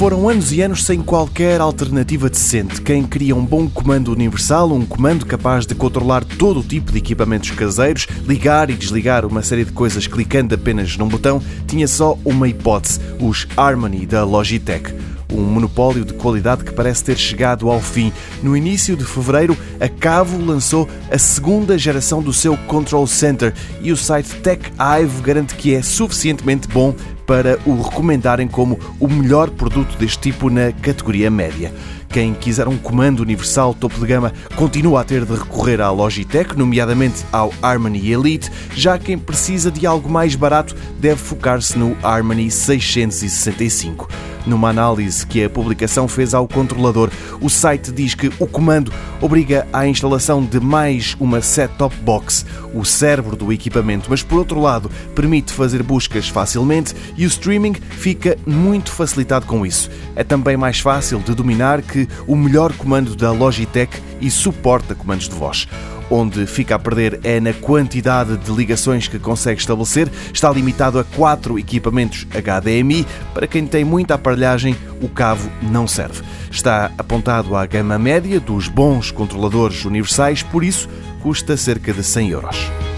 Foram anos e anos sem qualquer alternativa decente. Quem queria um bom comando universal, um comando capaz de controlar todo o tipo de equipamentos caseiros, ligar e desligar uma série de coisas clicando apenas num botão, tinha só uma hipótese: os Harmony da Logitech um monopólio de qualidade que parece ter chegado ao fim. No início de fevereiro, a Cavo lançou a segunda geração do seu Control Center e o site TechHive garante que é suficientemente bom para o recomendarem como o melhor produto deste tipo na categoria média. Quem quiser um comando universal topo de gama continua a ter de recorrer à Logitech, nomeadamente ao Harmony Elite, já quem precisa de algo mais barato deve focar-se no Harmony 665. Numa análise que a publicação fez ao controlador, o site diz que o comando obriga à instalação de mais uma set-top box, o cérebro do equipamento, mas por outro lado permite fazer buscas facilmente e o streaming fica muito facilitado com isso. É também mais fácil de dominar que o melhor comando da Logitech e suporta comandos de voz. Onde fica a perder é na quantidade de ligações que consegue estabelecer. Está limitado a 4 equipamentos HDMI. Para quem tem muita aparelhagem, o cabo não serve. Está apontado à gama média dos bons controladores universais, por isso custa cerca de 100 euros.